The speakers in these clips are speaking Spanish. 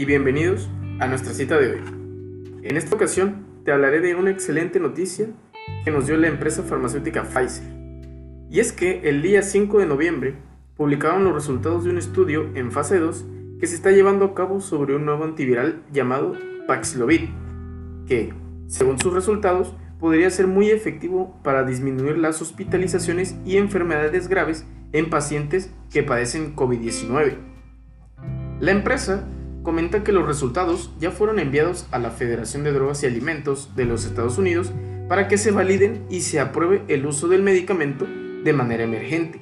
y bienvenidos a nuestra cita de hoy. En esta ocasión te hablaré de una excelente noticia que nos dio la empresa farmacéutica Pfizer. Y es que el día 5 de noviembre publicaron los resultados de un estudio en fase 2 que se está llevando a cabo sobre un nuevo antiviral llamado Paxlovid, que, según sus resultados, podría ser muy efectivo para disminuir las hospitalizaciones y enfermedades graves en pacientes que padecen COVID-19. La empresa comenta que los resultados ya fueron enviados a la Federación de Drogas y Alimentos de los Estados Unidos para que se validen y se apruebe el uso del medicamento de manera emergente.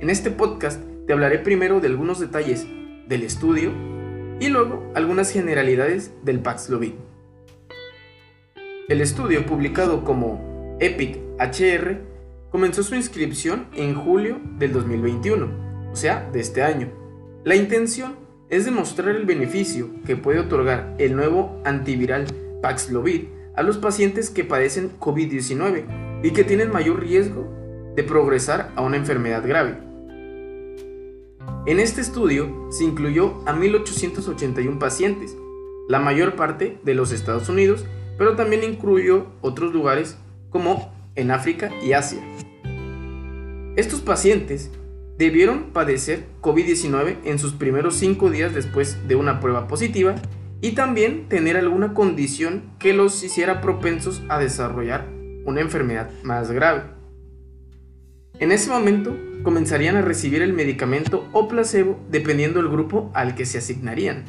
En este podcast te hablaré primero de algunos detalles del estudio y luego algunas generalidades del Paxlovid. El estudio, publicado como EPIC HR, comenzó su inscripción en julio del 2021, o sea, de este año. La intención es demostrar el beneficio que puede otorgar el nuevo antiviral Paxlovid a los pacientes que padecen COVID-19 y que tienen mayor riesgo de progresar a una enfermedad grave. En este estudio se incluyó a 1.881 pacientes, la mayor parte de los Estados Unidos pero también incluyó otros lugares como en África y Asia. Estos pacientes debieron padecer COVID-19 en sus primeros cinco días después de una prueba positiva y también tener alguna condición que los hiciera propensos a desarrollar una enfermedad más grave. En ese momento comenzarían a recibir el medicamento o placebo dependiendo del grupo al que se asignarían.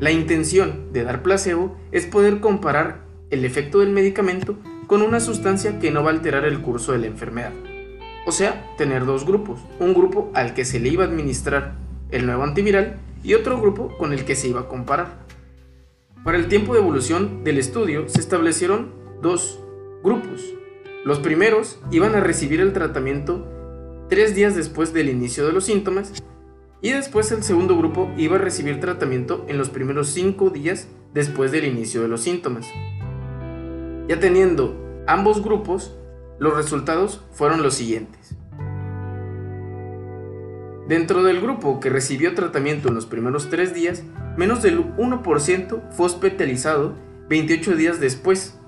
La intención de dar placebo es poder comparar el efecto del medicamento con una sustancia que no va a alterar el curso de la enfermedad. O sea, tener dos grupos, un grupo al que se le iba a administrar el nuevo antiviral y otro grupo con el que se iba a comparar. Para el tiempo de evolución del estudio se establecieron dos grupos. Los primeros iban a recibir el tratamiento tres días después del inicio de los síntomas y después el segundo grupo iba a recibir tratamiento en los primeros 5 días después del inicio de los síntomas. Ya teniendo ambos grupos, los resultados fueron los siguientes. Dentro del grupo que recibió tratamiento en los primeros 3 días, menos del 1% fue hospitalizado 28 días después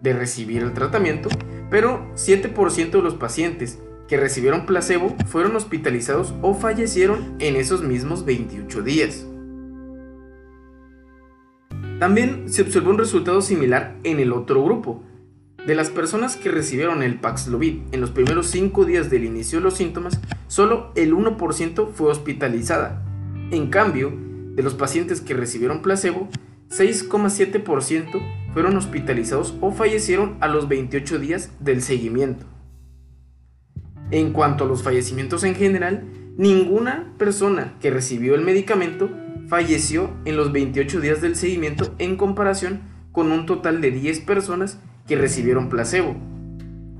de recibir el tratamiento, pero 7% de los pacientes que recibieron placebo fueron hospitalizados o fallecieron en esos mismos 28 días. También se observó un resultado similar en el otro grupo. De las personas que recibieron el Paxlovid en los primeros 5 días del inicio de los síntomas, solo el 1% fue hospitalizada. En cambio, de los pacientes que recibieron placebo, 6,7% fueron hospitalizados o fallecieron a los 28 días del seguimiento. En cuanto a los fallecimientos en general, ninguna persona que recibió el medicamento falleció en los 28 días del seguimiento en comparación con un total de 10 personas que recibieron placebo.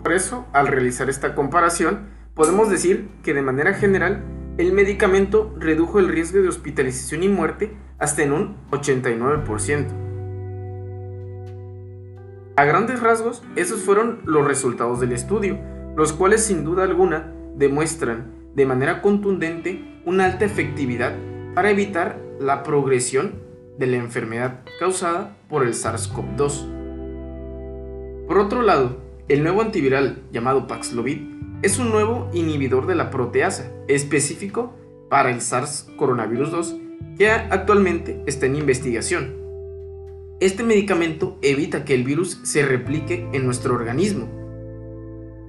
Por eso, al realizar esta comparación, podemos decir que de manera general el medicamento redujo el riesgo de hospitalización y muerte hasta en un 89%. A grandes rasgos, esos fueron los resultados del estudio los cuales sin duda alguna demuestran de manera contundente una alta efectividad para evitar la progresión de la enfermedad causada por el SARS-CoV-2. Por otro lado, el nuevo antiviral llamado Paxlovid es un nuevo inhibidor de la proteasa específico para el SARS coronavirus 2 que actualmente está en investigación. Este medicamento evita que el virus se replique en nuestro organismo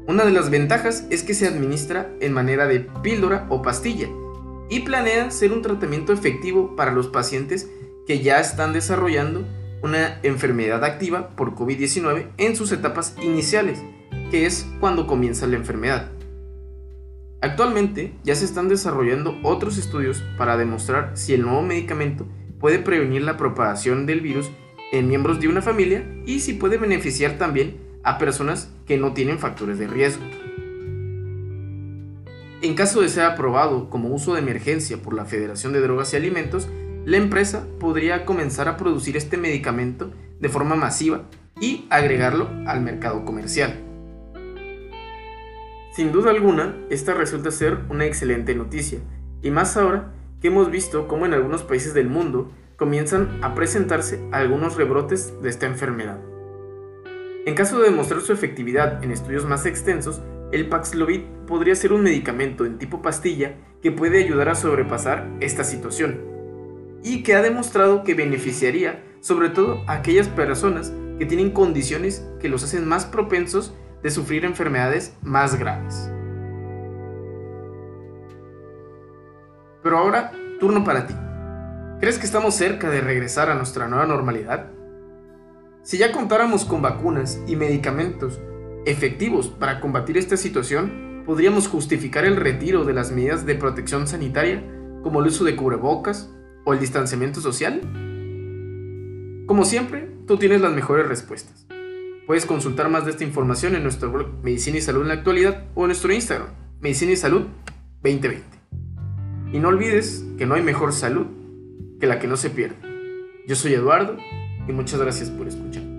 una de las ventajas es que se administra en manera de píldora o pastilla y planea ser un tratamiento efectivo para los pacientes que ya están desarrollando una enfermedad activa por COVID-19 en sus etapas iniciales, que es cuando comienza la enfermedad. Actualmente ya se están desarrollando otros estudios para demostrar si el nuevo medicamento puede prevenir la propagación del virus en miembros de una familia y si puede beneficiar también a personas que no tienen factores de riesgo. En caso de ser aprobado como uso de emergencia por la Federación de Drogas y Alimentos, la empresa podría comenzar a producir este medicamento de forma masiva y agregarlo al mercado comercial. Sin duda alguna, esta resulta ser una excelente noticia, y más ahora que hemos visto cómo en algunos países del mundo comienzan a presentarse algunos rebrotes de esta enfermedad. En caso de demostrar su efectividad en estudios más extensos, el Paxlovid podría ser un medicamento en tipo pastilla que puede ayudar a sobrepasar esta situación y que ha demostrado que beneficiaría sobre todo a aquellas personas que tienen condiciones que los hacen más propensos de sufrir enfermedades más graves. Pero ahora, turno para ti. ¿Crees que estamos cerca de regresar a nuestra nueva normalidad? Si ya contáramos con vacunas y medicamentos efectivos para combatir esta situación, podríamos justificar el retiro de las medidas de protección sanitaria, como el uso de cubrebocas o el distanciamiento social. Como siempre, tú tienes las mejores respuestas. Puedes consultar más de esta información en nuestro blog Medicina y Salud en la actualidad o en nuestro Instagram, Medicina y Salud 2020. Y no olvides que no hay mejor salud que la que no se pierde. Yo soy Eduardo y muchas gracias por escuchar.